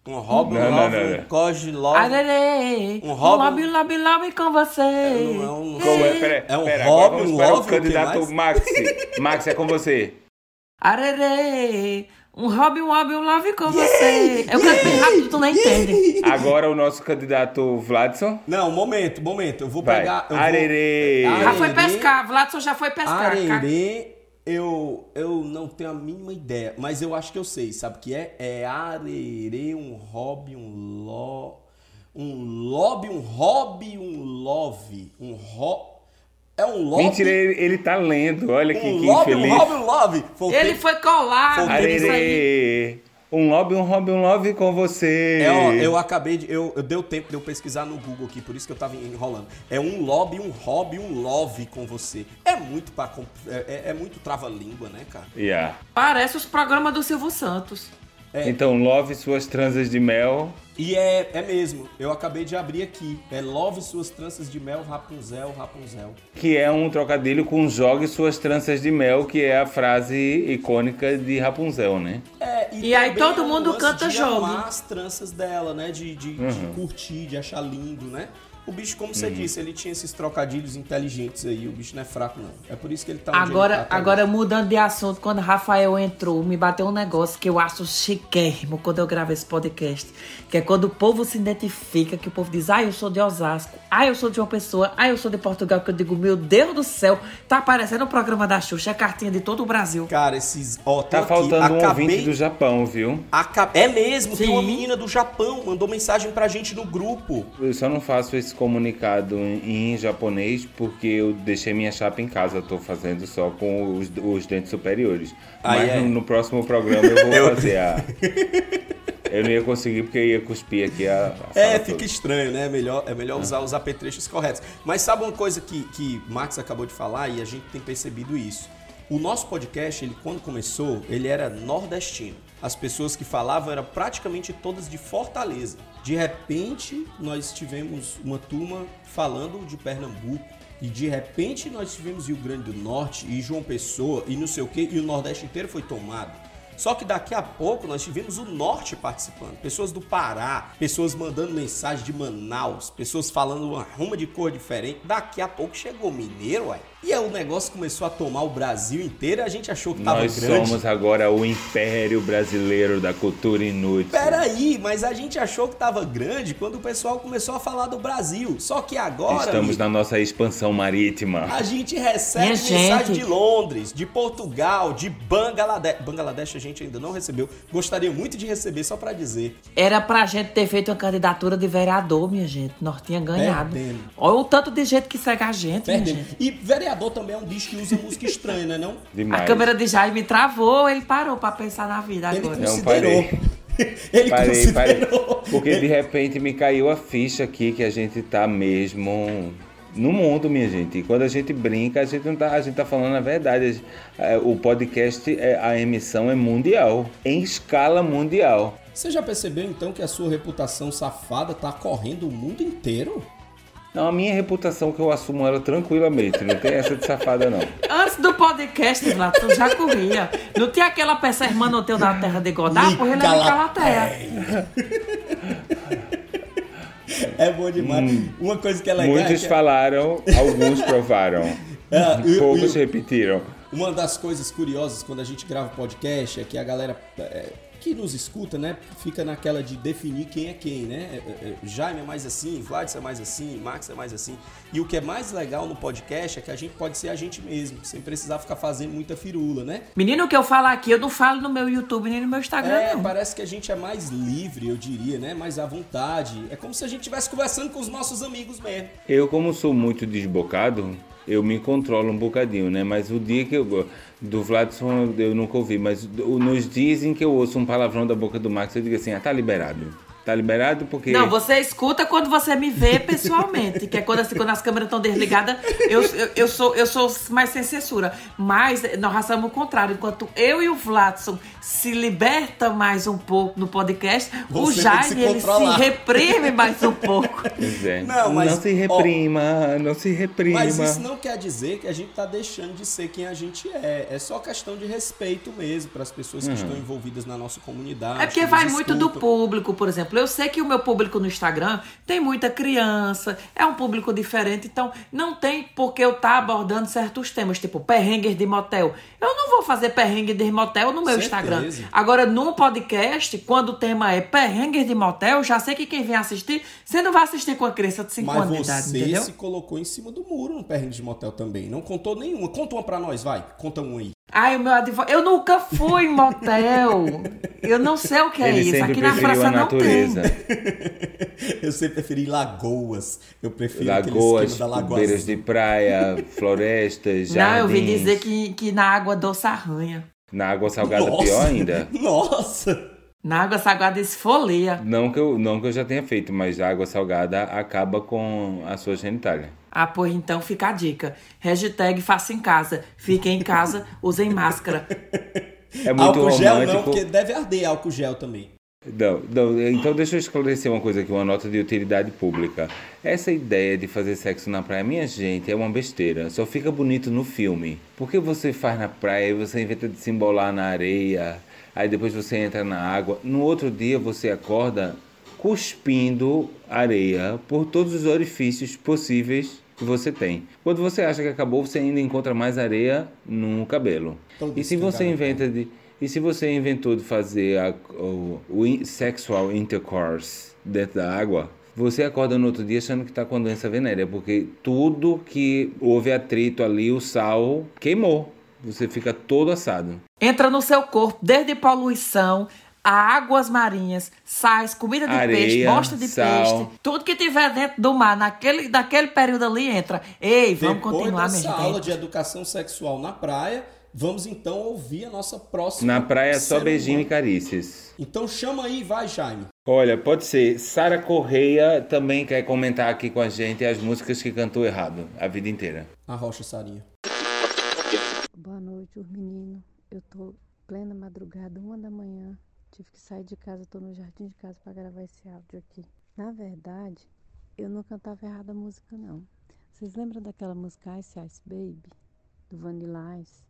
Um hobby, Não, love, não, um não. coge, love. Arerê, Um um hobby- lobby, lobby, lobby com você. Não é um- Como é? Pera, É um pera, hobby, um love, o candidato? Max. Max, é com você. Arerê, um hobby, um hobby, um love com você. Eu canto bem rápido, tu não entende. Agora o nosso candidato Vladson. Não, momento, momento. Eu vou Vai. pegar. Eu Arerê. Vou... Já foi pescar, Vladson já foi pescar. Arerê, eu, eu não tenho a mínima ideia, mas eu acho que eu sei. Sabe o que é? É arerê, um hobby, um lo... Um lobby, um hobby, um love. Um ro... É um lobby... Mentira, ele, ele tá lendo. Olha que, um que lobby, infeliz. um hobby, um. Foi o Ele foi colado. Foi. Um lobby, um hobby, um love com você. É, ó, eu acabei de. Eu, eu dei o tempo de eu pesquisar no Google aqui, por isso que eu tava enrolando. É um lobby, um hobby, um love com você. É muito pra. comp- É, é- é muito trava-língua, né, cara? Yeah. Parece os programas do Silvio Santos. É. Então, love suas transas de mel. E é, é mesmo, eu acabei de abrir aqui. É Love Suas Tranças de Mel, Rapunzel, Rapunzel. Que é um trocadilho com jogue suas tranças de mel, que é a frase icônica de Rapunzel, né? É, E aí também todo é um mundo lance canta de jogue. as tranças dela, né? De, de, de Uhum. curtir, de achar lindo, né? O bicho, como você Uhum. disse, ele tinha esses trocadilhos inteligentes aí. O bicho não é fraco, não. É por isso que ele tá onde ele Agora, tá até agora mudando de assunto, quando Rafael entrou, me bateu um negócio que eu acho chiquérrimo quando eu gravo esse podcast. Que é quando o povo se identifica, que o povo diz, ah, eu sou de Osasco, ah, eu sou de uma pessoa, ah, eu sou de Portugal, que eu digo, meu Deus do céu, tá aparecendo o programa da Xuxa, é cartinha de todo o Brasil. Cara, esses. Ó, Tá aqui, faltando um acabei- ouvinte do Japão, viu? Aca- É mesmo, tem Sim. uma menina do Japão, mandou mensagem pra gente no grupo. Eu só não faço esse comunicado em, japonês porque eu deixei minha chapa em casa. Tô fazendo só com os, os dentes superiores. Aí Mas é. no, no próximo programa eu vou fazer a. Eu não ia conseguir porque eu ia cuspir aqui a. a É, fica toda. estranho, né? Melhor, é melhor usar os apetrechos corretos. Mas sabe uma coisa que, que Max acabou de falar e a gente tem percebido isso? O nosso podcast, ele quando começou, ele era nordestino. As pessoas que falavam eram praticamente todas de Fortaleza. De repente, nós tivemos uma turma falando de Pernambuco. E de repente nós tivemos Rio Grande do Norte e João Pessoa e não sei o que, e o Nordeste inteiro foi tomado. Só que daqui a pouco nós tivemos o norte participando. Pessoas do Pará, pessoas mandando mensagem de Manaus, pessoas falando uma ruma de cor diferente. Daqui a pouco chegou o mineiro, ué. E aí o negócio começou a tomar o Brasil inteiro e a gente achou que tava Nós grande. somos agora o império brasileiro da cultura inútil. Peraí, mas a gente achou que tava grande quando o pessoal começou a falar do Brasil. Só que agora. Estamos amigo, na nossa expansão marítima. A gente recebe Minha mensagem gente. de Londres, de Portugal, de Bangladesh. Bangladesh a gente ainda não recebeu. Gostaria muito de receber, só pra dizer. Era pra gente ter feito uma candidatura de vereador, minha gente. Nós tinha ganhado. Perdemos. Olha o tanto de gente que segue a gente, minha gente. E vereador também é um bicho que usa música estranha, né? Não? A Demais. câmera de Jaime travou, ele parou pra pensar na vida Ele agora. Não, considerou. parei. Ele Parei, parei. considerou. Porque de repente me caiu a ficha aqui que a gente tá mesmo no mundo, minha gente. E quando a gente brinca, a gente não tá, a gente tá falando a verdade. É, O podcast, é, a emissão é mundial, em escala mundial. Você já percebeu então que a sua reputação safada tá correndo o mundo inteiro? Não, a minha reputação que eu assumo ela tranquilamente, não tem essa de safada não. Antes do podcast, Vlad, tu já corria. Não tinha aquela peça irmã no teu da terra de Godá, porra, ele é de Calatéia. É bom demais. Uma coisa que é legal. é Muitos que- falaram, alguns provaram. Ah, e- Poucos e- repetiram. Uma das coisas curiosas quando a gente grava podcast é que a galera é, que nos escuta, né, fica naquela de definir quem é quem, né? É, é, é, Jaime é mais assim, Vlad é mais assim, Max é mais assim. E o que é mais legal no podcast é que a gente pode ser a gente mesmo, sem precisar ficar fazendo muita firula, né? Menino, o que eu falo aqui, eu não falo no meu YouTube nem no meu Instagram, É, não. parece que a gente é mais livre, eu diria, né? Mais à vontade. É como se a gente estivesse conversando com os nossos amigos mesmo. Eu, como sou muito desbocado, eu me controlo um bocadinho, né? Mas o dia que eu. Do Vladson eu nunca ouvi, mas nos dias em que eu ouço um palavrão da boca do Max, eu digo assim: ah, tá liberado. Tá liberado porque. Não, você escuta quando você me vê pessoalmente, que é quando, assim, quando as câmeras estão desligadas, eu, eu, eu sou, eu sou mais sem censura. Mas nós passamos o contrário. Enquanto eu e o Vladson se liberta mais um pouco no podcast, o Você se Jaime ele se reprime mais um pouco. É. Não, mas, se reprima, não se reprima. Mas isso não quer dizer que a gente tá deixando de ser quem a gente é. É só questão de respeito mesmo para as pessoas que Uhum. estão envolvidas na nossa comunidade. É porque que vai nos muito do escutam. público, por exemplo. Eu sei que o meu público no Instagram tem muita criança, é um público diferente, então não tem por que eu estar abordando certos temas, tipo perrengues de motel. Eu não vou fazer perrengue de motel no meu Certeza. Instagram. Agora, num podcast, quando o tema é perrengues de motel, já sei que quem vem assistir, você não vai assistir com a criança de 5 Mas anos de idade, você entendeu? se colocou em cima do muro no perrengue de motel também. Não contou nenhuma. Conta uma pra nós, vai. Conta uma aí. Ai, o meu advogado. Eu nunca fui em motel. Eu não sei o que é Ele isso. Aqui na França não tem. Eu sempre preferi lagoas. Eu prefiro aquele Lagoas, esquema da lagoa beiras de praia, florestas, Não, eu jardins. ouvi dizer que, que na água doce arranha. Na água salgada Nossa. pior ainda. Nossa! Na água salgada esfolia. Não que, eu, não que eu já tenha feito, mas a água salgada acaba com a sua genitália. Ah, pois então fica a dica. Hashtag faça em casa. Fiquem em casa, usem máscara. É muito álcool gel romântico. não, porque deve arder álcool gel também. Não, não, então deixa eu esclarecer uma coisa aqui, uma nota de utilidade pública. Essa ideia de fazer sexo na praia, minha gente, é uma besteira. Só fica bonito no filme. Porque você faz na praia e você inventa de se embolar na areia, aí depois você entra na água. No outro dia você acorda cuspindo areia por todos os orifícios possíveis que você tem. Quando você acha que acabou, você ainda encontra mais areia no cabelo. Todo E se você inventa de e se você inventou de fazer a- o, o sexual intercourse dentro da água, você acorda no outro dia achando que está com a doença venérea, porque tudo que houve atrito ali, o sal queimou. Você fica todo assado. Entra no seu corpo, desde poluição, águas marinhas, sais, comida de Areia, peixe, bosta de sal. peixe, tudo que tiver dentro do mar, naquele, naquele período ali, entra. Ei, vamos Depois continuar, minha dessa gente. aula de educação sexual na praia, vamos então ouvir a nossa próxima. Na praia é só beijinho e humano. carícias. Então chama aí, vai, Jaime. Olha, pode ser. Sara Correia também quer comentar aqui com a gente as músicas que cantou errado a vida inteira. A rocha Sarinha. Boa noite, os meninos. Eu tô plena madrugada, uma da manhã. Tive que sair de casa, tô no jardim de casa para gravar esse áudio aqui. Na verdade, eu não cantava errado a música, não. Vocês lembram daquela música Ice Ice Baby, do Vanilla Ice?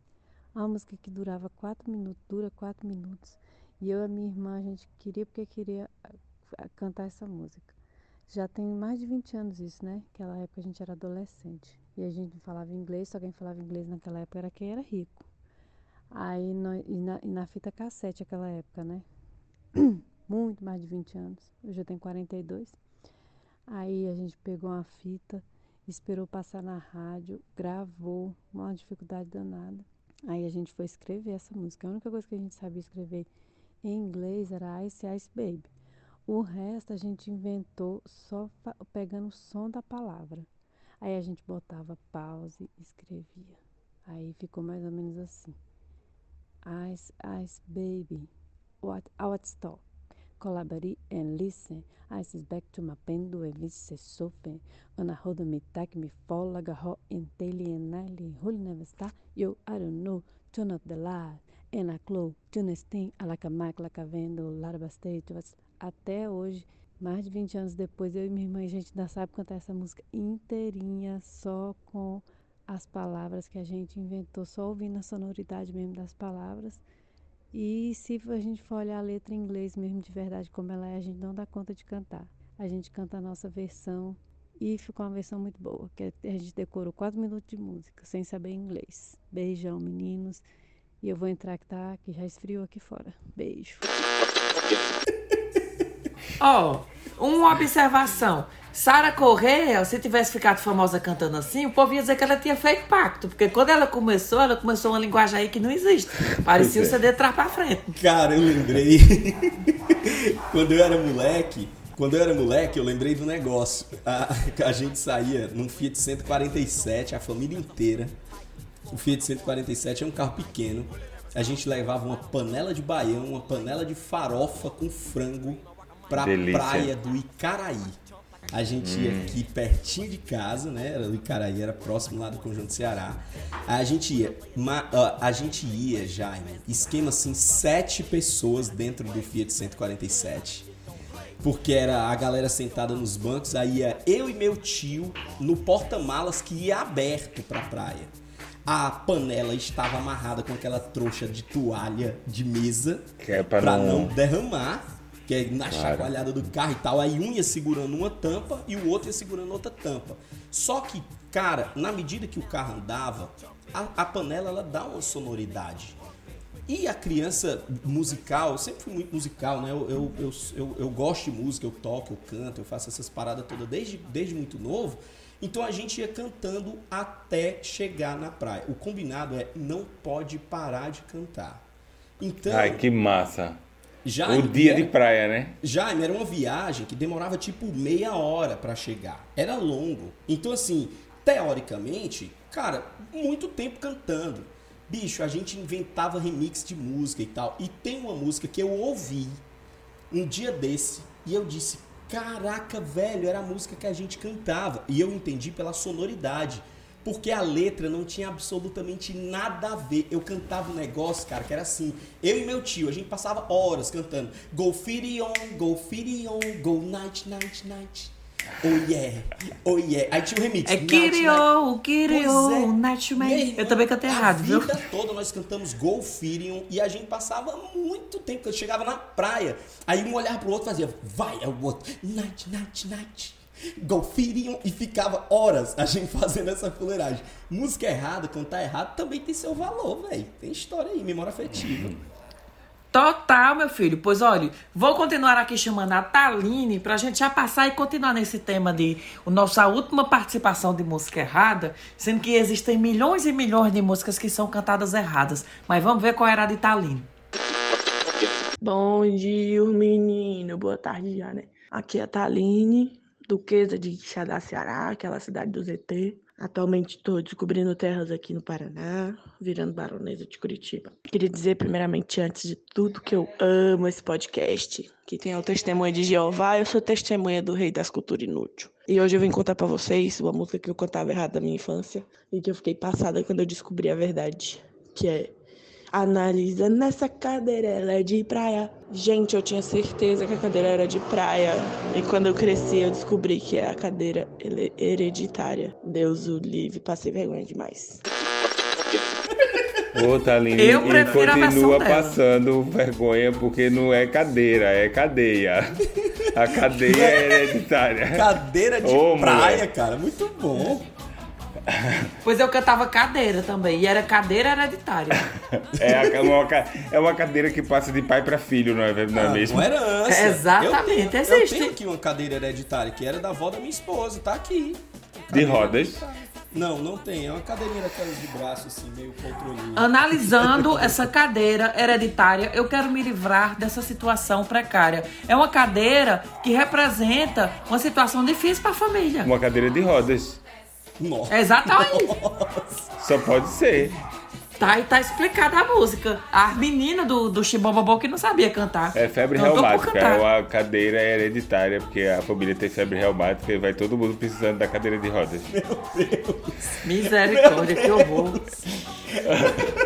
Uma música que durava quatro minutos, dura quatro minutos. E eu e a minha irmã, a gente queria porque queria ah, ah, cantar essa música. Já tem mais de 20 anos isso, né? Naquela época a gente era adolescente. E a gente não falava inglês, só quem falava inglês naquela época era quem era rico. Aí no, e, na, e na fita cassete aquela época, né? Muito mais de 20 anos. Eu tenho 42. Aí a gente pegou uma fita, esperou passar na rádio, gravou, uma dificuldade danada. Aí a gente foi escrever essa música. A única coisa que a gente sabia escrever em inglês era Ice Ice Baby. O resto a gente inventou só pegando o som da palavra. Aí a gente botava pause e escrevia. Aí ficou mais ou menos assim. Ice, ice, baby, stop? Collaborate and listen. Ice is back to my sofen. Ana roda me tak me fall like a hot in daily and nightly. Holy never stop. Yo, I don't know. Turn up the light. And I close. Tune thing. I like a mic, like a vendo. Larva stage. Até hoje mais de 20 anos depois, eu e minha irmã, a gente ainda sabe cantar essa música inteirinha, só com as palavras que a gente inventou, só ouvindo a sonoridade mesmo das palavras. E se a gente for olhar a letra em inglês mesmo de verdade como ela é, a gente não dá conta de cantar. A gente canta a nossa versão e ficou uma versão muito boa, que a gente decorou 4 minutos de música, sem saber inglês. Beijão, meninos. E eu vou entrar que tá, que já esfriou aqui fora. Beijo. Ó, oh, uma observação. Sara Correia, se tivesse ficado famosa cantando assim, o povo ia dizer que ela tinha feito pacto. Porque quando ela começou, ela começou uma linguagem aí que não existe. Parecia o é. CD trás pra frente. Cara, eu lembrei. quando eu era moleque, quando eu era moleque, eu lembrei do negócio. A, a gente saía num Fiat 147, a família inteira. O Fiat 147 é um carro pequeno. A gente levava uma panela de baião, uma panela de farofa com frango pra Delícia. praia do Icaraí. A gente ia hum. aqui pertinho de casa, né? Era do Icaraí, era próximo lá do Conjunto Ceará. A gente ia, ma, uh, a gente ia, Jaime, esquema assim, sete pessoas dentro do Fiat 147. Porque era a galera sentada nos bancos, aí ia eu e meu tio no porta-malas que ia aberto pra praia. A panela estava amarrada com aquela trouxa de toalha de mesa que é pra, pra não... não derramar que é na claro. chacoalhada do carro e tal. Aí um ia segurando uma tampa e o outro ia segurando outra tampa. Só que, cara, na medida que o carro andava, a, a panela ela dá uma sonoridade. E a criança musical, eu sempre fui muito musical, né? Eu, eu, eu, eu, eu gosto de música, eu toco, eu canto, eu faço essas paradas todas desde, desde muito novo. Então a gente ia cantando até chegar na praia. O combinado é não pode parar de cantar. Então, Ai, que massa. Jaime, o dia era, de praia, né? Jaime, era uma viagem que demorava tipo meia hora para chegar. Era longo. Então, assim, teoricamente, cara, muito tempo cantando. Bicho, a gente inventava remix de música e tal. E tem uma música que eu ouvi um dia desse e eu disse: Caraca, velho, era a música que a gente cantava. E eu entendi pela sonoridade porque a letra não tinha absolutamente nada a ver. Eu cantava um negócio, cara, que era assim. Eu e meu tio, a gente passava horas cantando Go Fitty On, Go Fitty On, Go Night, Night, Night. Oh yeah, oh yeah. Aí tinha o remix. É Kirio, Kirio, é. Nightmare. Eu também cantei errado, viu? A vida toda nós cantamos Go Firion e a gente passava muito tempo. Quando chegava na praia, aí um olhar pro outro fazia, vai, é o outro, night, night, night. Golfiriam e ficava horas a gente fazendo essa fuleiragem. Música errada, cantar errado também tem seu valor, velho. Tem história aí, memória afetiva. Total, meu filho. Pois olha, vou continuar aqui chamando a Taline pra gente já passar e continuar nesse tema de o nossa última participação de música errada, sendo que existem milhões e milhões de músicas que são cantadas erradas. Mas vamos ver qual era a de Taline. Bom dia, menino. Boa tarde já, né? Aqui é a Taline, duquesa de Xadá, Ceará, aquela cidade do ZT. Atualmente estou descobrindo terras aqui no Paraná, virando baronesa de Curitiba. Queria dizer, primeiramente, antes de tudo, que eu amo esse podcast, que tem o testemunho de Jeová, eu sou testemunha do Rei das Culturas Inútil. E hoje eu vim contar para vocês uma música que eu cantava errado da minha infância e que eu fiquei passada quando eu descobri a verdade, que é Analisa nessa cadeira, ela é de praia. Gente, eu tinha certeza que a cadeira era de praia. E quando eu cresci, eu descobri que é a cadeira hereditária. Deus o livre, passei vergonha demais. Ô, Thaline, eu e continua passando vergonha porque não é cadeira, é cadeia. A cadeia é hereditária. Cadeira de Ô, praia, moleque. cara. Muito bom. Pois eu cantava cadeira também. E era cadeira hereditária. É, é uma, é uma cadeira que passa de pai pra filho, não é, não é Ah, mesmo? Com herança. Exatamente, eu tenho, Eu existe. tenho aqui uma cadeira hereditária que era da avó da minha esposa, tá aqui. De rodas. Não, não tem. É uma cadeirinha daquelas de braço, assim, meio poltroninha. Analisando essa cadeira hereditária, eu quero me livrar dessa situação precária. É uma cadeira que representa uma situação difícil para a família. Uma cadeira de rodas. Nossa. Exatamente. Só pode ser. Tá, e tá explicada a música. A menina do, do Chibobobó que não sabia cantar. É febre reumática. É uma cadeira hereditária, porque a família tem febre reumática e vai todo mundo precisando da cadeira de rodas. Misericórdia, que horror.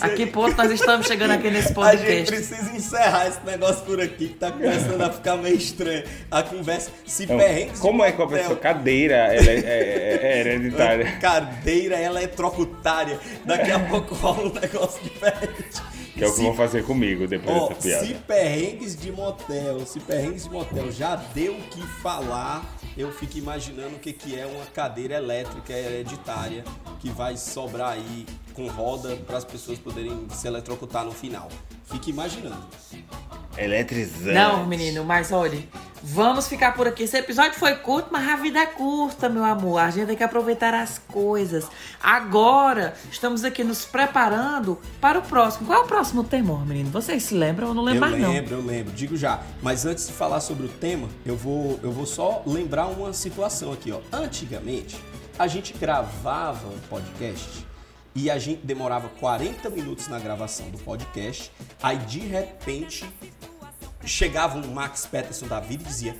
A que ponto nós estamos chegando aqui nesse A gente podcast? precisa encerrar esse negócio por aqui, que tá começando a ficar meio estranho. A conversa se Então, perrengue. como é que a pessoa. Cadeira ela é, é- é hereditária. Cadeira eletrocutária. Daqui a pouco rola um negócio diferente. Que é o que Se- vão fazer comigo depois Ó, dessa piada. se perrengues de motel, se perrengues de motel já deu o que falar, eu fico imaginando o que, que é uma cadeira elétrica hereditária que vai sobrar aí com roda para as pessoas poderem se eletrocutar no final. Fique imaginando. Eletrizante. Não, menino, mas olha, vamos ficar por aqui. Esse episódio foi curto, mas a vida é curta, meu amor. A gente tem que aproveitar as coisas. Agora, estamos aqui nos preparando para o próximo. Qual é o próximo tema, menino? Vocês se lembram? Eu não lembro eu mais, não. lembro, eu lembro, digo já. Mas antes de falar sobre o tema, eu vou, eu vou só lembrar uma situação aqui, ó. Antigamente, a gente gravava um podcast e a gente demorava 40 minutos na gravação do podcast. Aí de repente chegava um Max Peterson da vida e dizia: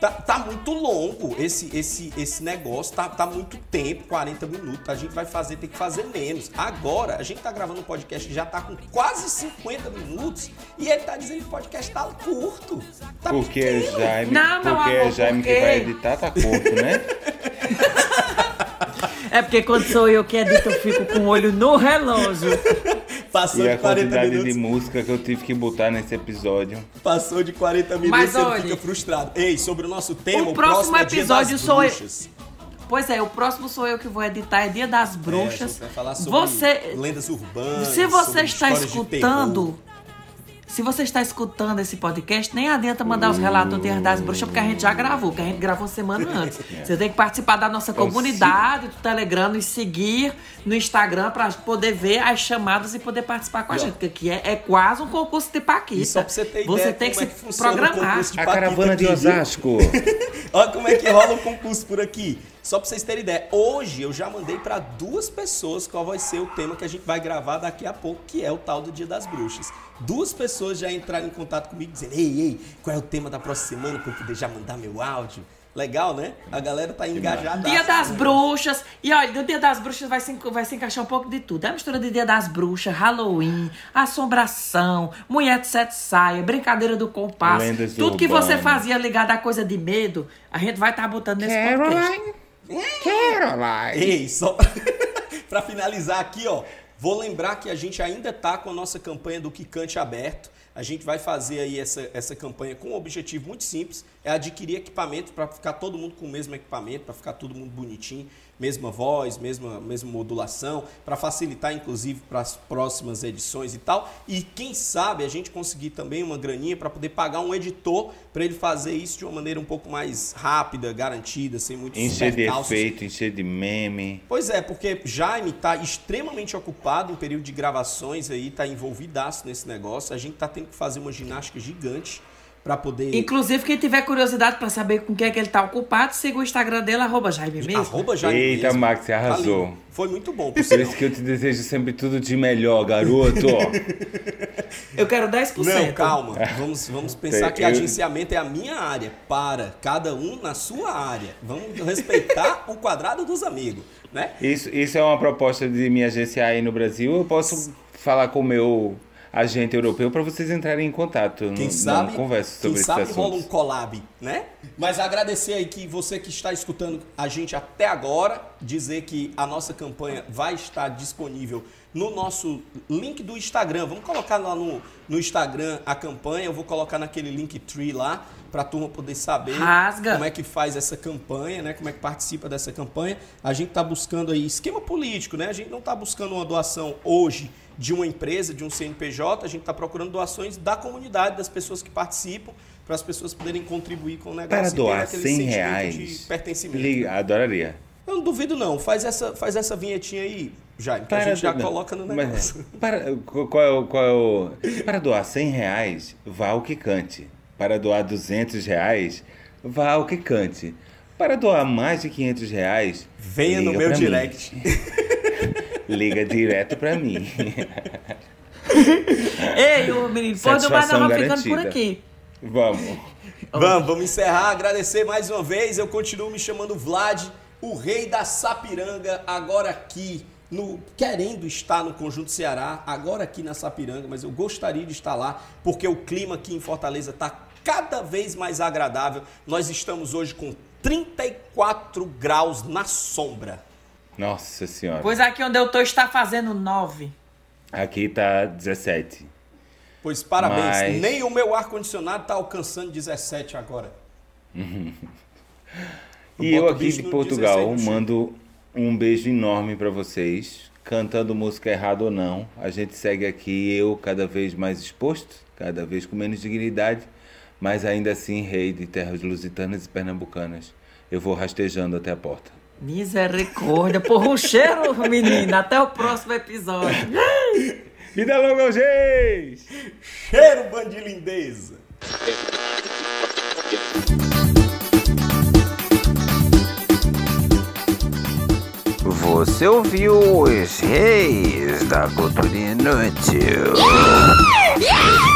Tá, tá muito longo esse, esse, esse negócio, tá, tá muito tempo, 40 minutos. A gente vai fazer, tem que fazer menos. Agora, a gente tá gravando um podcast que já tá com quase 50 minutos e ele tá dizendo que o podcast tá curto. Tá Porque é pequeno. Jaime, Não, porque é amor, Jaime porque- que vai editar, tá curto, né? É porque quando sou eu que edito, eu fico com o olho no relógio. Passou E a de 40 quantidade minutos. de música que eu tive que botar nesse episódio. Passou de 40 minutos Mas e olha- fica frustrado. Ei, sobre o nosso tema, O o, próximo é episódio das sou eu. Bruxas. Pois é, o próximo sou eu que vou editar, é Dia das É, a Bruxas. gente vai falar sobre você, lendas urbanas. se você sobre está escutando, se você está escutando esse podcast, nem adianta mandar os relatos do Dia das Bruxas, porque a gente já gravou, que a gente gravou semana antes. Você tem que participar da nossa comunidade do Telegram, nos seguir no Instagram para poder ver as chamadas e poder participar com a E, gente, porque aqui é, é quase um concurso de Paquita. E só pra você ter Você ideia tem que como se é que o programar. A caravana de? Osasco. Olha como é que rola o concurso por aqui. Só pra vocês terem ideia, hoje eu já mandei pra duas pessoas qual vai ser o tema que a gente vai gravar daqui a pouco, que é o tal do Dia das Bruxas. Duas pessoas já entraram em contato comigo dizendo: Ei, ei, qual é o tema da próxima semana pra eu poder já mandar meu áudio? Legal, né? A galera tá engajada. Dia das Bruxas. E olha, no Dia das Bruxas vai se, vai se encaixar um pouco de tudo. É a mistura de Dia das Bruxas, Halloween, assombração, mulher de sete saia, brincadeira do compasso. Lendas tudo que você urbanas. fazia ligado a coisa de medo, a gente vai estar botando nesse podcast. Caroline. Ei, só pra finalizar aqui, ó, vou lembrar que a gente ainda tá com a nossa campanha do Que Cante Aberto. A gente vai fazer aí essa, essa campanha com um objetivo muito simples, é adquirir equipamento para ficar todo mundo com o mesmo equipamento, para ficar todo mundo bonitinho, mesma voz, mesma, mesma modulação, para facilitar inclusive para as próximas edições e tal. E quem sabe a gente conseguir também uma graninha para poder pagar um editor para ele fazer isso de uma maneira um pouco mais rápida, garantida, sem muitos Encher de percalços. efeito, encher de meme. Pois é, porque Jaime está extremamente ocupado em período de gravações aí, tá envolvidaço nesse negócio. A gente tá tendo que fazer uma ginástica gigante para poder. Inclusive, quem tiver curiosidade pra saber com o que é que ele tá ocupado, siga o Instagram dele, arroba Jaime mesmo. Arroba Jaime Eita, mesmo. Max, você arrasou. Tá lindo. Foi muito bom. por Por isso que eu te desejo sempre tudo de melhor, garoto. Eu quero 10%. Não, calma. Vamos, vamos pensar Tem- que eu- agenciamento é a minha área. Para, cada um na sua área. Vamos respeitar o quadrado dos amigos, né? Isso, isso é uma proposta de me agenciar aí no Brasil. Eu posso falar com o meu agente europeu para vocês entrarem em contato. Quem não, sabe, não converso sobre quem sabe assuntos. rola um collab, né? Mas agradecer aí que você que está escutando a gente até agora, dizer que a nossa campanha vai estar disponível no nosso link do Instagram. Vamos colocar lá no, no Instagram a campanha, eu vou colocar naquele link tree lá para a turma poder saber Rasga. como é que faz essa campanha, né? Como é que participa dessa campanha. A gente está buscando aí esquema político, né? A gente não está buscando uma doação hoje de uma empresa, de um CNPJ, a gente está procurando doações da comunidade, das pessoas que participam, para as pessoas poderem contribuir com o negócio. Para doar aquele 100 sentimento reais, de pertencimento. liga- adoraria. Eu não duvido não, faz essa, faz essa vinhetinha aí, Jaime, que a Para gente já do- coloca no mas, negócio. para, qual é o, qual é o- para doar 100 reais, vá ao que cante. Para doar 200 reais, vá ao que cante. Para doar mais de 500 reais, Venha no meu direct. Liga direto pra mim. Ei, ô menino, pode mais Satisfação nós ficando por aqui. Vamos. Vamos, vamos encerrar, agradecer mais uma vez. Eu continuo me chamando Vlad, o rei da Sapiranga, agora aqui, no, querendo estar no Conjunto Ceará, agora aqui na Sapiranga, mas eu gostaria de estar lá, porque o clima aqui em Fortaleza está cada vez mais agradável. Nós estamos hoje com 34 graus na sombra. Nossa senhora. Pois aqui onde eu tô está fazendo nove. Aqui tá 17. Pois parabéns, Mas- nem o meu ar-condicionado está alcançando 17 agora. E eu aqui de Portugal 16 no chão. mando um beijo enorme pra vocês. Cantando música errada ou não, a gente segue aqui, eu cada vez mais exposto, cada vez com menos dignidade, mas ainda assim rei de terras lusitanas e pernambucanas. Eu vou rastejando até a porta. Misericórdia, porra, um cheiro, menina. Até o próximo episódio. Vida longa reis! Cheiro, bandilindeza! Você ouviu os reis da cultura inútil. Yeah!